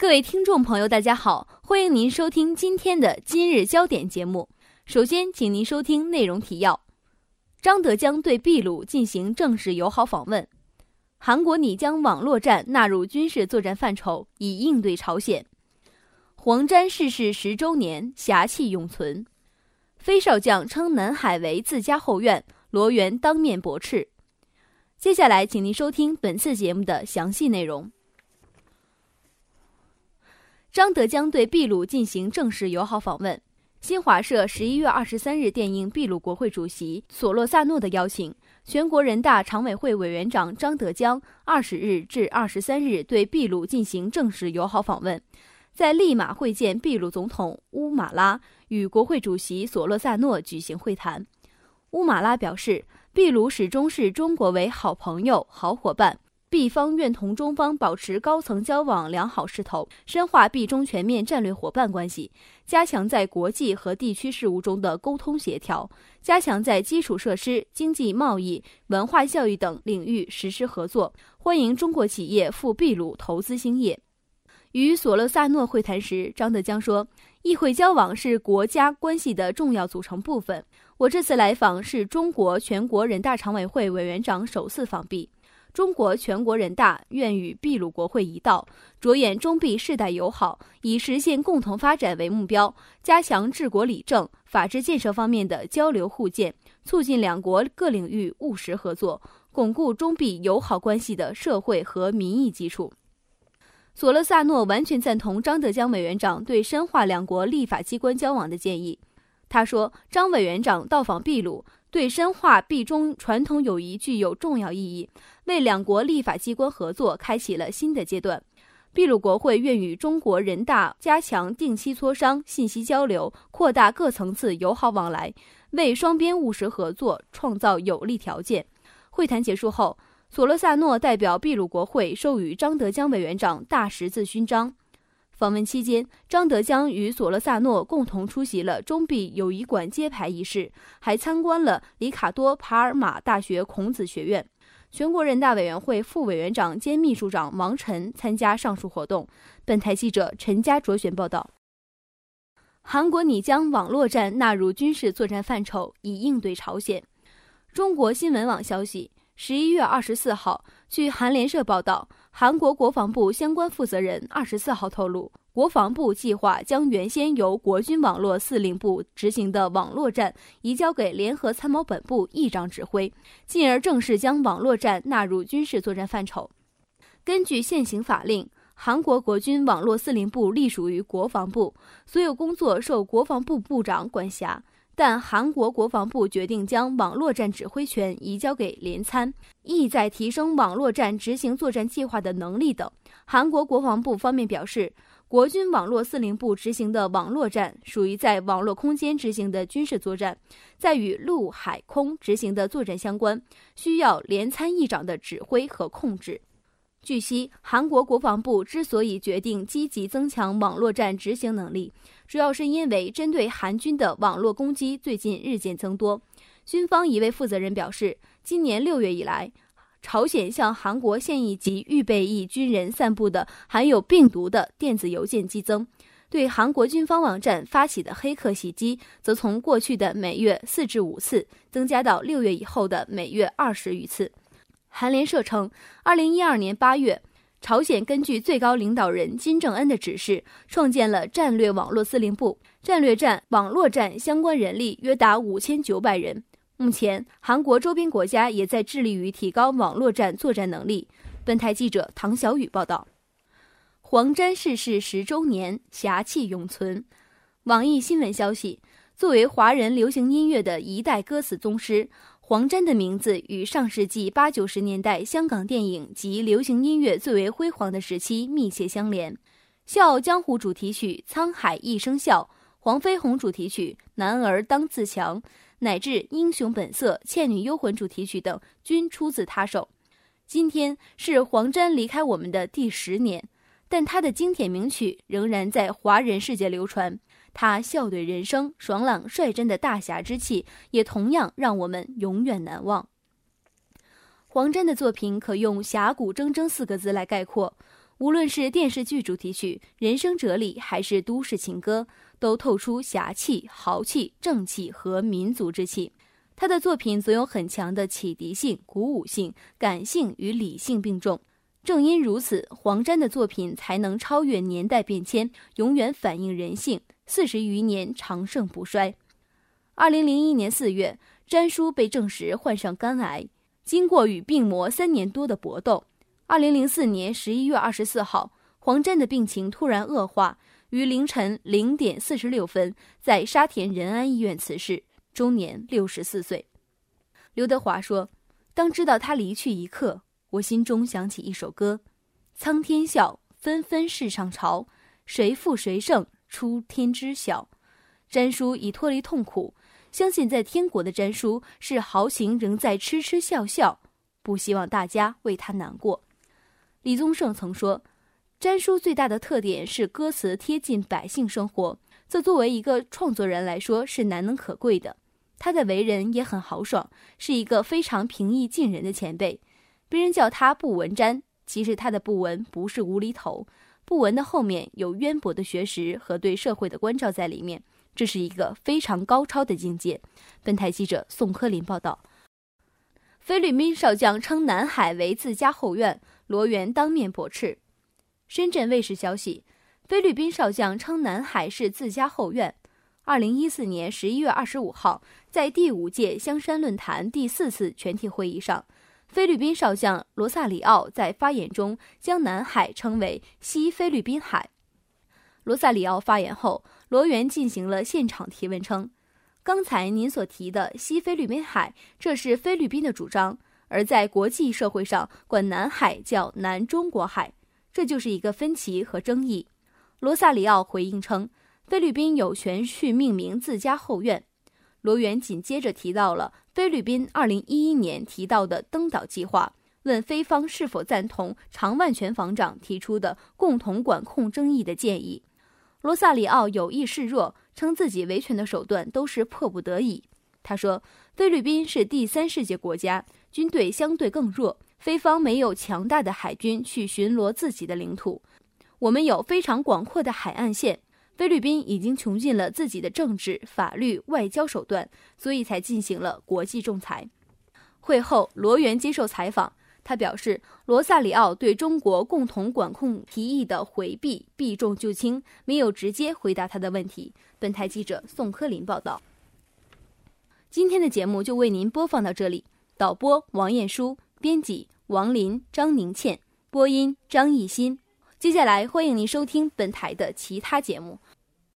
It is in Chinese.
各位听众朋友，大家好，欢迎您收听今天的今日焦点节目。首先，请您收听内容提要：张德江对秘鲁进行正式友好访问；韩国拟将网络战纳入军事作战范畴，以应对朝鲜；黄沾逝世十周年，侠气永存；飞少将称南海为自家后院，罗源当面驳斥。接下来，请您收听本次节目的详细内容。张德江对秘鲁进行正式友好访问。新华社十一月二十三日电应秘鲁国会主席索洛萨诺的邀请，全国人大常委会委员长张德江二十日至二十三日对秘鲁进行正式友好访问，在利马会见秘鲁总统乌马拉，与国会主席索洛萨诺举行会谈。乌马拉表示，秘鲁始终视中国为好朋友、好伙伴。B 方愿同中方保持高层交往良好势头，深化毕中全面战略伙伴关系，加强在国际和地区事务中的沟通协调，加强在基础设施、经济贸易、文化教育等领域实施合作，欢迎中国企业赴秘鲁投资兴业。与索洛萨诺会谈时，张德江说：“议会交往是国家关系的重要组成部分。我这次来访是中国全国人大常委会委员长首次访毕。”中国全国人大愿与秘鲁国会一道，着眼中秘世代友好，以实现共同发展为目标，加强治国理政、法治建设方面的交流互鉴，促进两国各领域务实合作，巩固中秘友好关系的社会和民意基础。索勒萨诺完全赞同张德江委员长对深化两国立法机关交往的建议。他说：“张委员长到访秘鲁。”对深化毕中传统友谊具有重要意义，为两国立法机关合作开启了新的阶段。秘鲁国会愿与中国人大加强定期磋商、信息交流，扩大各层次友好往来，为双边务实合作创造有利条件。会谈结束后，索罗萨诺代表秘鲁国会授予张德江委员长大十字勋章。访问期间，张德江与索勒萨诺共同出席了中比友谊馆揭牌仪式，还参观了里卡多·帕尔马大学孔子学院。全国人大委员会副委员长兼秘书长王晨参加上述活动。本台记者陈家卓选报道。韩国拟将网络战纳入军事作战范畴，以应对朝鲜。中国新闻网消息，十一月二十四号，据韩联社报道。韩国国防部相关负责人二十四号透露，国防部计划将原先由国军网络司令部执行的网络战移交给联合参谋本部议长指挥，进而正式将网络战纳入军事作战范畴。根据现行法令，韩国国军网络司令部隶属于国防部，所有工作受国防部部长管辖。但韩国国防部决定将网络战指挥权移交给联参，意在提升网络战执行作战计划的能力等。韩国国防部方面表示，国军网络司令部执行的网络战属于在网络空间执行的军事作战，在与陆海空执行的作战相关，需要联参议长的指挥和控制。据悉，韩国国防部之所以决定积极增强网络战执行能力，主要是因为针对韩军的网络攻击最近日渐增多。军方一位负责人表示，今年六月以来，朝鲜向韩国现役及预备役军人散布的含有病毒的电子邮件激增，对韩国军方网站发起的黑客袭击，则从过去的每月四至五次，增加到六月以后的每月二十余次。韩联社称，二零一二年八月，朝鲜根据最高领导人金正恩的指示，创建了战略网络司令部，战略战、网络战相关人力约达五千九百人。目前，韩国周边国家也在致力于提高网络战作战能力。本台记者唐小雨报道。黄沾逝世十周年，侠气永存。网易新闻消息，作为华人流行音乐的一代歌词宗师。黄沾的名字与上世纪八九十年代香港电影及流行音乐最为辉煌的时期密切相连，《笑傲江湖》主题曲《沧海一声笑》，《黄飞鸿》主题曲《男儿当自强》，乃至《英雄本色》《倩女幽魂》主题曲等，均出自他手。今天是黄沾离开我们的第十年，但他的经典名曲仍然在华人世界流传。他笑对人生、爽朗率真的大侠之气，也同样让我们永远难忘。黄沾的作品可用“侠骨铮铮”四个字来概括。无论是电视剧主题曲、人生哲理，还是都市情歌，都透出侠气、豪气、正气和民族之气。他的作品总有很强的启迪性、鼓舞性、感性与理性并重。正因如此，黄沾的作品才能超越年代变迁，永远反映人性，四十余年长盛不衰。二零零一年四月，詹叔被证实患上肝癌。经过与病魔三年多的搏斗，二零零四年十一月二十四号，黄沾的病情突然恶化，于凌晨零点四十六分在沙田仁安医院辞世，终年六十四岁。刘德华说：“当知道他离去一刻，我心中想起一首歌：苍天笑，纷纷世上潮，谁负谁胜，出天知晓。詹叔已脱离痛苦。”相信在天国的詹叔是豪情仍在痴痴笑笑，不希望大家为他难过。李宗盛曾说，詹叔最大的特点是歌词贴近百姓生活，这作为一个创作人来说是难能可贵的。他的为人也很豪爽，是一个非常平易近人的前辈。别人叫他不文詹，其实他的不文不是无厘头，不文的后面有渊博的学识和对社会的关照在里面。这是一个非常高超的境界。本台记者宋科林报道。菲律宾少将称南海为自家后院，罗源当面驳斥。深圳卫视消息，菲律宾少将称南海是自家后院。二零一四年十一月二十五号，在第五届香山论坛第四次全体会议上，菲律宾少将罗萨里奥在发言中将南海称为西菲律宾海。罗萨里奥发言后。罗源进行了现场提问，称：“刚才您所提的西菲律宾海，这是菲律宾的主张；而在国际社会上，管南海叫南中国海，这就是一个分歧和争议。”罗萨里奥回应称：“菲律宾有权去命名自家后院。”罗源紧接着提到了菲律宾2011年提到的登岛计划，问菲方是否赞同常万全防长提出的共同管控争议的建议。罗萨里奥有意示弱，称自己维权的手段都是迫不得已。他说：“菲律宾是第三世界国家，军队相对更弱，菲方没有强大的海军去巡逻自己的领土。我们有非常广阔的海岸线，菲律宾已经穷尽了自己的政治、法律、外交手段，所以才进行了国际仲裁。”会后，罗源接受采访。他表示，罗萨里奥对中国共同管控提议的回避避重就轻，没有直接回答他的问题。本台记者宋科林报道。今天的节目就为您播放到这里，导播王艳书，编辑王林、张宁倩，播音张艺兴。接下来欢迎您收听本台的其他节目。